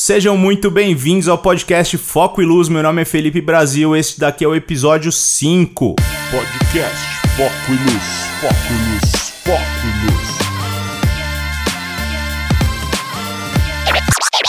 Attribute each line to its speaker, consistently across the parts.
Speaker 1: Sejam muito bem-vindos ao podcast Foco e Luz. Meu nome é Felipe Brasil. Este daqui é o episódio 5.
Speaker 2: Podcast Foco e Luz, Foco e Luz, Foco e Luz.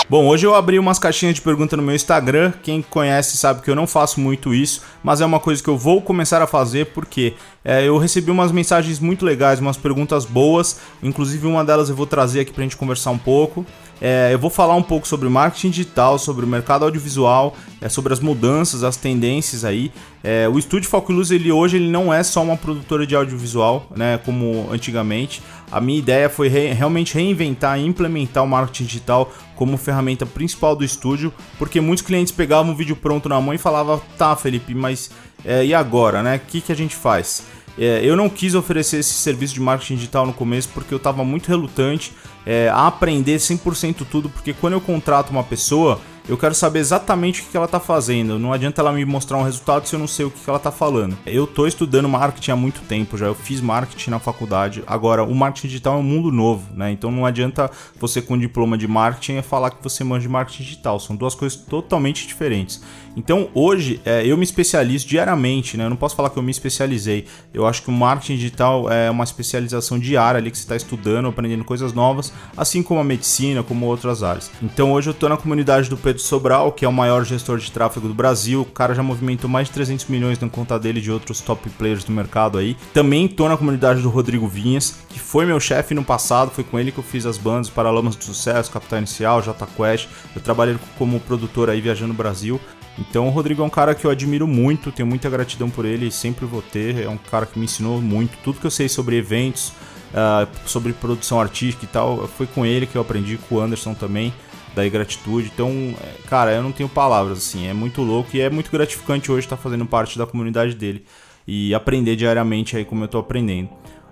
Speaker 1: Bom, hoje eu abri umas caixinhas de pergunta no meu Instagram. Quem conhece sabe que eu não faço muito isso, mas é uma coisa que eu vou começar a fazer porque é, eu recebi umas mensagens muito legais, umas perguntas boas. Inclusive, uma delas eu vou trazer aqui pra gente conversar um pouco. É, eu vou falar um pouco sobre marketing digital, sobre o mercado audiovisual, é, sobre as mudanças, as tendências aí. É, o Estúdio Foco Luz ele hoje ele não é só uma produtora de audiovisual, né, como antigamente. A minha ideia foi re realmente reinventar e implementar o marketing digital como ferramenta principal do estúdio, porque muitos clientes pegavam o vídeo pronto na mão e falavam: "Tá, Felipe, mas é, e agora, né? O que, que a gente faz?" É, eu não quis oferecer esse serviço de marketing digital no começo porque eu estava muito relutante é, a aprender 100% tudo, porque quando eu contrato uma pessoa, eu quero saber exatamente o que ela está fazendo. Não adianta ela me mostrar um resultado se eu não sei o que ela está falando. Eu estou estudando marketing há muito tempo já. Eu fiz marketing na faculdade. Agora, o marketing digital é um mundo novo, né? Então não adianta você com diploma de marketing falar que você manja de marketing digital. São duas coisas totalmente diferentes. Então hoje é, eu me especializo diariamente, né? Eu não posso falar que eu me especializei. Eu acho que o marketing digital é uma especialização diária ali que você está estudando, aprendendo coisas novas, assim como a medicina, como outras áreas. Então hoje eu estou na comunidade do Pedro Pedro Sobral, que é o maior gestor de tráfego do Brasil. O cara já movimentou mais de 300 milhões na conta dele de outros top players do mercado aí. Também tô na comunidade do Rodrigo Vinhas, que foi meu chefe no passado. Foi com ele que eu fiz as bandas Paralamas do Sucesso, Capital Inicial, J Quest. Eu trabalhei como produtor aí viajando no Brasil. Então o Rodrigo é um cara que eu admiro muito, tenho muita gratidão por ele sempre vou ter. É um cara que me ensinou muito. Tudo que eu sei sobre eventos, uh, sobre produção artística e tal, foi com ele que eu aprendi, com o Anderson também da gratitude. Então, é, cara, eu não tenho palavras, assim, é muito louco e é muito gratificante hoje estar fazendo parte da comunidade dele e aprender diariamente aí como eu estou aprendendo.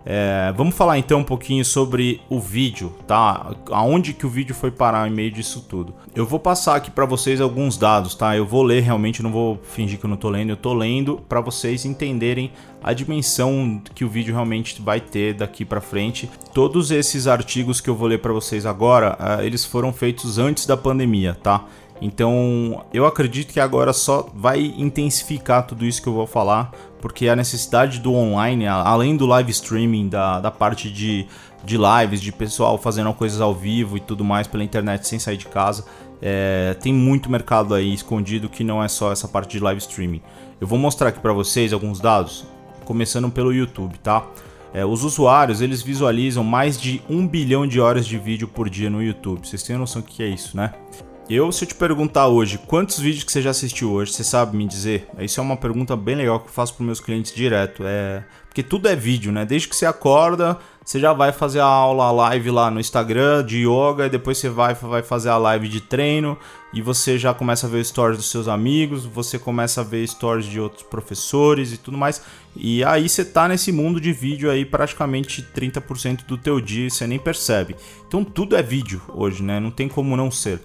Speaker 1: É, vamos falar então um pouquinho sobre o vídeo, tá? Aonde que o vídeo foi parar em meio disso tudo. Eu vou passar aqui para vocês alguns dados, tá? Eu vou ler realmente, não vou fingir que eu não tô lendo, eu tô lendo para vocês entenderem a dimensão que o vídeo realmente vai ter daqui para frente. Todos esses artigos que eu vou ler para vocês agora, uh, eles foram feitos antes da pandemia, tá? Então, eu acredito que agora só vai intensificar tudo isso que eu vou falar, porque a necessidade do online, além do live streaming, da, da parte de, de lives, de pessoal fazendo coisas ao vivo e tudo mais pela internet sem sair de casa, é, tem muito mercado aí escondido que não é só essa parte de live streaming. Eu vou mostrar aqui para vocês alguns dados, começando pelo YouTube, tá? É, os usuários eles visualizam mais de um bilhão de horas de vídeo por dia no YouTube. Vocês têm noção do que é isso, né? Eu, se eu te perguntar hoje quantos vídeos que você já assistiu hoje, você sabe me dizer? Isso é uma pergunta bem legal que eu faço para meus clientes direto. É porque tudo é vídeo, né? Desde que você acorda, você já vai fazer a aula a live lá no Instagram de yoga, e depois você vai, vai fazer a live de treino e você já começa a ver stories dos seus amigos, você começa a ver stories de outros professores e tudo mais. E aí você tá nesse mundo de vídeo aí praticamente 30% do teu dia e você nem percebe. Então tudo é vídeo hoje, né? Não tem como não ser.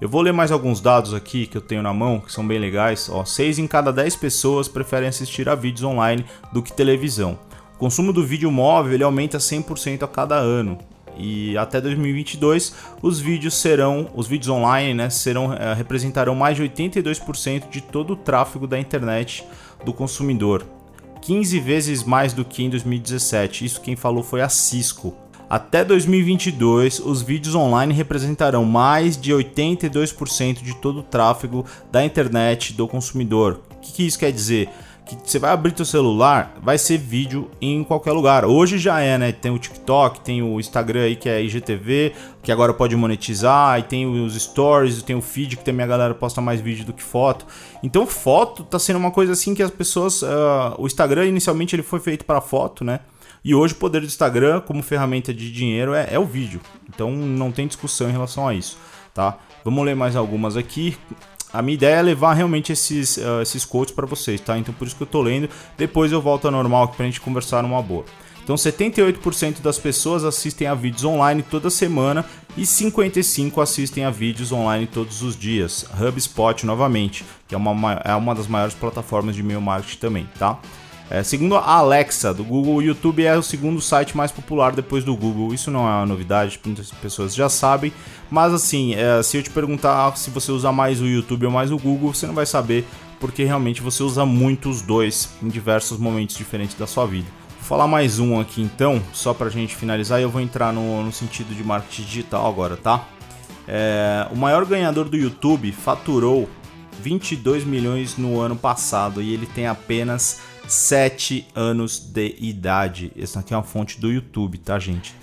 Speaker 1: Eu vou ler mais alguns dados aqui que eu tenho na mão, que são bem legais. Ó, 6 em cada 10 pessoas preferem assistir a vídeos online do que televisão. O consumo do vídeo móvel ele aumenta 100% a cada ano. E até 2022, os vídeos serão, os vídeos online, né, serão é, representarão mais de 82% de todo o tráfego da internet do consumidor. 15 vezes mais do que em 2017. Isso quem falou foi a Cisco. Até 2022, os vídeos online representarão mais de 82% de todo o tráfego da internet do consumidor. O que, que isso quer dizer? que você vai abrir teu celular, vai ser vídeo em qualquer lugar. Hoje já é, né? Tem o TikTok, tem o Instagram aí que é IGTV, que agora pode monetizar, e tem os stories, tem o feed que também a galera posta mais vídeo do que foto. Então foto tá sendo uma coisa assim que as pessoas, uh, o Instagram inicialmente ele foi feito para foto, né? E hoje o poder do Instagram como ferramenta de dinheiro é, é o vídeo. Então não tem discussão em relação a isso, tá? Vamos ler mais algumas aqui. A minha ideia é levar realmente esses, uh, esses quotes para vocês, tá? Então por isso que eu tô lendo. Depois eu volto ao normal aqui pra gente conversar numa boa. Então 78% das pessoas assistem a vídeos online toda semana e 55% assistem a vídeos online todos os dias. HubSpot novamente, que é uma, é uma das maiores plataformas de e-mail marketing também, tá? É, segundo a Alexa do Google, o YouTube é o segundo site mais popular depois do Google. Isso não é uma novidade, muitas pessoas já sabem. Mas assim, é, se eu te perguntar se você usa mais o YouTube ou mais o Google, você não vai saber, porque realmente você usa muito os dois em diversos momentos diferentes da sua vida. Vou falar mais um aqui então, só pra gente finalizar, e eu vou entrar no, no sentido de marketing digital agora, tá? É, o maior ganhador do YouTube faturou 22 milhões no ano passado e ele tem apenas 7 anos de idade. Essa aqui é uma fonte do YouTube, tá, gente?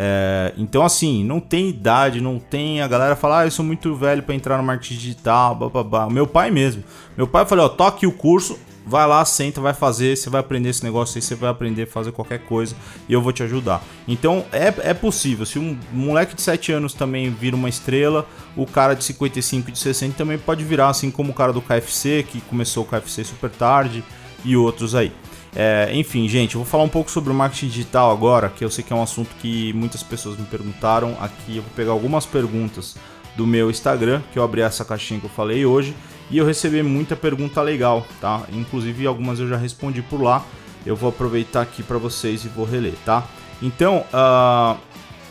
Speaker 1: É, então, assim, não tem idade, não tem. A galera fala, ah, eu sou muito velho para entrar no marketing digital, babá. Meu pai mesmo. Meu pai falou, ó, toque o curso, vai lá, senta, vai fazer, você vai aprender esse negócio aí, você vai aprender a fazer qualquer coisa e eu vou te ajudar. Então é, é possível. Se um moleque de 7 anos também vira uma estrela, o cara de 55 de 60 também pode virar, assim como o cara do KFC, que começou o KFC super tarde e outros aí. É, enfim, gente, eu vou falar um pouco sobre o marketing digital agora, que eu sei que é um assunto que muitas pessoas me perguntaram. Aqui eu vou pegar algumas perguntas do meu Instagram, que eu abri essa caixinha que eu falei hoje, e eu recebi muita pergunta legal, tá? Inclusive algumas eu já respondi por lá. Eu vou aproveitar aqui para vocês e vou reler, tá? Então, uh,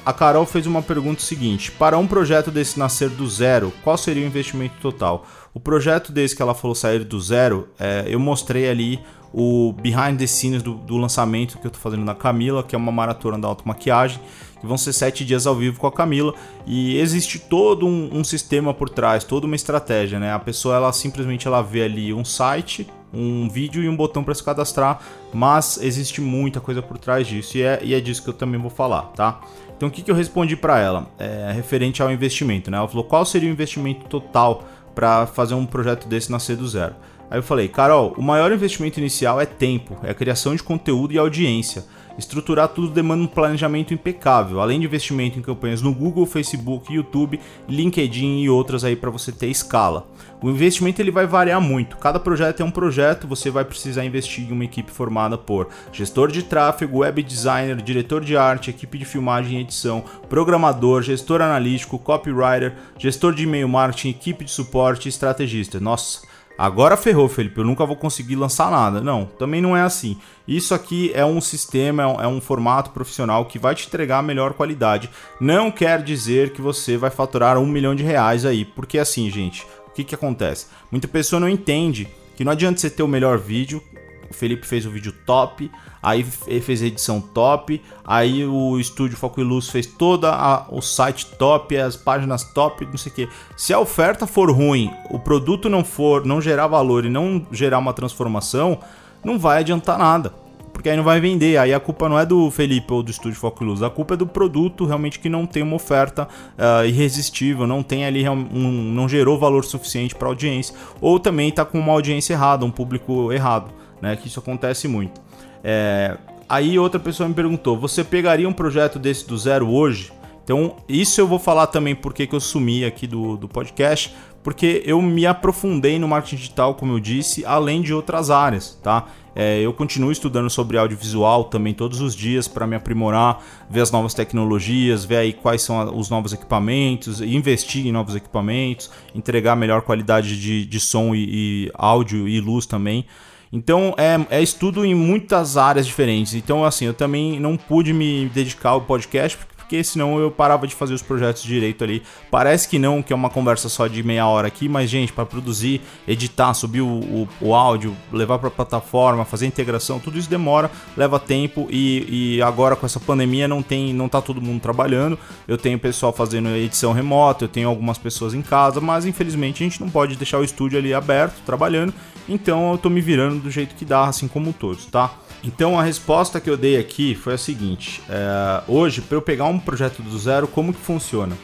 Speaker 1: a Carol fez uma pergunta seguinte: para um projeto desse nascer do zero, qual seria o investimento total? O projeto desse que ela falou sair do zero, é, eu mostrei ali o behind the scenes do, do, lançamento que eu tô fazendo na Camila, que é uma maratona da automaquiagem, que vão ser sete dias ao vivo com a Camila, e existe todo um, um, sistema por trás, toda uma estratégia, né? A pessoa ela simplesmente ela vê ali um site, um vídeo e um botão para se cadastrar, mas existe muita coisa por trás disso e é, e é disso que eu também vou falar, tá? Então o que, que eu respondi para ela? É, referente ao investimento, né? Ela falou qual seria o investimento total para fazer um projeto desse nascer do zero. Aí eu falei, Carol, o maior investimento inicial é tempo, é a criação de conteúdo e audiência. Estruturar tudo demanda um planejamento impecável, além de investimento em campanhas no Google, Facebook, YouTube, LinkedIn e outras aí para você ter escala. O investimento ele vai variar muito. Cada projeto é um projeto, você vai precisar investir em uma equipe formada por gestor de tráfego, web designer, diretor de arte, equipe de filmagem e edição, programador, gestor analítico, copywriter, gestor de e-mail marketing, equipe de suporte e estrategista. Nossa, Agora ferrou, Felipe, eu nunca vou conseguir lançar nada. Não, também não é assim. Isso aqui é um sistema, é um, é formato profissional que vai te entregar a melhor qualidade. Não quer dizer que você vai faturar um milhão de reais aí, porque assim, gente, o que, que acontece? Muita pessoa não entende que não adianta você ter o melhor vídeo, o Felipe fez o vídeo top, aí fez a edição top, aí o estúdio Foco e Luz fez toda a, o site top, as páginas top, não sei o que. Se a oferta for ruim, o produto não for, não gerar valor e não gerar uma transformação, não vai adiantar nada. Porque aí não vai vender, aí a culpa não é do Felipe ou do estúdio Foco e Luz, a culpa é do produto realmente que não tem uma oferta uh, irresistível, não tem ali um, não gerou valor suficiente para audiência, ou também está com uma audiência errada, um público errado né? Que isso acontece muito. É, aí outra pessoa me perguntou: você pegaria um projeto desse do zero hoje? Então, isso eu vou falar também porque que eu sumi aqui do, do podcast, porque eu me aprofundei no marketing digital, como eu disse, além de outras áreas, tá? É, eu continuo estudando sobre audiovisual também todos os dias para me aprimorar, ver as novas tecnologias, ver aí quais são os novos equipamentos, investir em novos equipamentos, entregar melhor qualidade de, de som e, e áudio e luz também. Então é, é estudo em muitas áreas diferentes. Então, assim, eu também não pude me dedicar ao podcast porque senão eu parava de fazer os projetos direito ali. Parece que não, que é uma conversa só de meia hora aqui, mas, gente, para produzir, editar, subir o, o, o áudio, levar para plataforma, fazer integração, tudo isso demora, leva tempo e, e, agora com essa pandemia não tem, não tá todo mundo trabalhando. Eu tenho pessoal fazendo edição remota, eu tenho algumas pessoas em casa, mas infelizmente a gente não pode deixar o estúdio ali aberto, trabalhando. Então eu tô me virando do jeito que dá, assim como todos, tá? Então a resposta que eu dei aqui foi a seguinte: é, hoje, para eu pegar um projeto do zero, como que funciona?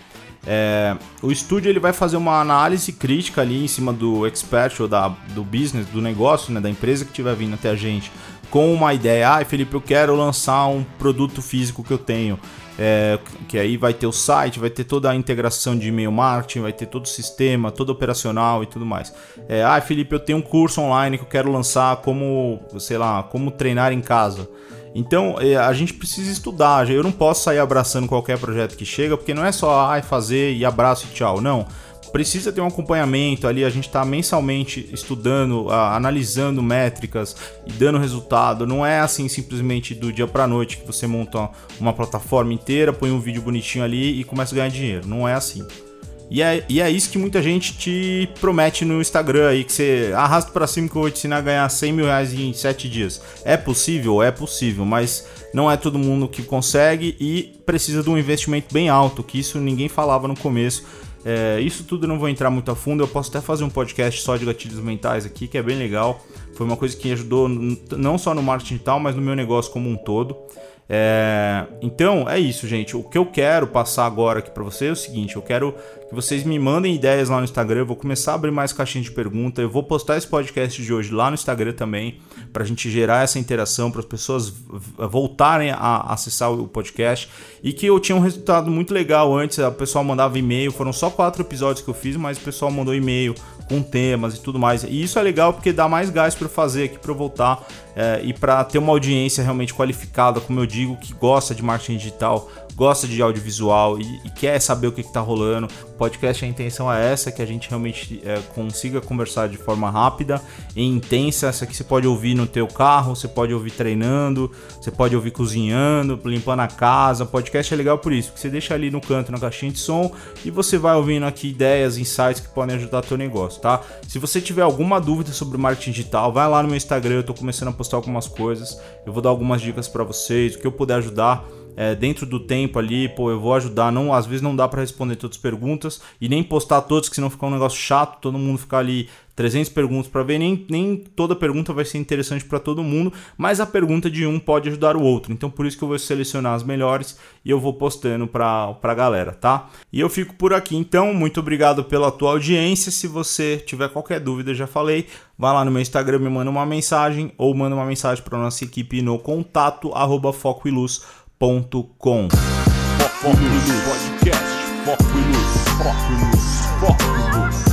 Speaker 1: É, o estúdio ele vai fazer uma análise crítica ali em cima do expert ou da, do business, do negócio, né, da empresa que estiver vindo até a gente, com uma ideia. Ah, Felipe, eu quero lançar um produto físico que eu tenho. É, que aí vai ter o site, vai ter toda a integração de e-mail marketing, vai ter todo o sistema, todo operacional e tudo mais. É, ah, Felipe, eu tenho um curso online que eu quero lançar como, sei lá, como treinar em casa. Então é, a gente precisa estudar. Eu não posso sair abraçando qualquer projeto que chega, porque não é só ah, fazer e abraço e tchau. Não precisa ter um acompanhamento ali, a gente está mensalmente estudando, analisando métricas e dando resultado. Não é assim simplesmente do dia para noite que você monta uma plataforma inteira, põe um vídeo bonitinho ali e começa a ganhar dinheiro. Não é assim. E é, e é isso que muita gente te promete no Instagram aí, que você arrasta para cima que eu vou te ensinar a ganhar 100 mil reais em 7 dias. É possível? É possível, mas não é todo mundo que consegue e precisa de um investimento bem alto, que isso ninguém falava no começo. É, isso tudo eu não vou entrar muito a fundo, eu posso até fazer um podcast só de gatilhos mentais aqui, que é bem legal. Foi uma coisa que ajudou não só no marketing tal, mas no meu negócio como um todo. É, então é isso, gente. O que eu quero passar agora aqui para vocês é o seguinte: eu quero que vocês me mandem ideias lá no Instagram. Eu vou começar a abrir mais caixinhas de pergunta. Eu vou postar esse podcast de hoje lá no Instagram também, para a gente gerar essa interação, para as pessoas voltarem a acessar o podcast. E que eu tinha um resultado muito legal antes. O pessoal mandava e-mail. Foram só quatro episódios que eu fiz, mas o pessoal mandou e-mail com temas e tudo mais. E isso é legal porque dá mais gás para fazer aqui, para voltar é, e para ter uma audiência realmente qualificada, como eu digo, que gosta de marketing digital, gosta de audiovisual e, e quer saber o que está rolando. O podcast, a intenção é essa, que a gente realmente é, consiga conversar de forma rápida e intensa. Essa aqui você pode ouvir no teu carro, você pode ouvir treinando, você pode ouvir cozinhando, limpando a casa. O podcast é legal por isso, porque você deixa ali no canto, na caixinha de som, e você vai ouvindo aqui ideias, insights que podem ajudar teu negócio, tá? Se você tiver alguma dúvida sobre marketing digital, vai lá no meu Instagram, eu estou começando a postar algumas coisas, eu vou dar algumas dicas para vocês, o que eu puder ajudar é, dentro do tempo ali, pô, eu vou ajudar. Não, às vezes não dá para responder todas as perguntas e nem postar todas, que senão fica um negócio chato, todo mundo ficar ali 300 perguntas para ver, nem, nem toda pergunta vai ser interessante para todo mundo, mas a pergunta de um pode ajudar o outro. Então por isso que eu vou selecionar as melhores e eu vou postando para a galera, tá? E eu fico por aqui então, muito obrigado pela tua audiência. Se você tiver qualquer dúvida, já falei, vai lá no meu Instagram, me manda uma mensagem ou manda uma mensagem para nossa equipe no contato arroba focoiluz.com
Speaker 2: foco.com. Foco Podcast, Foco Foco Foco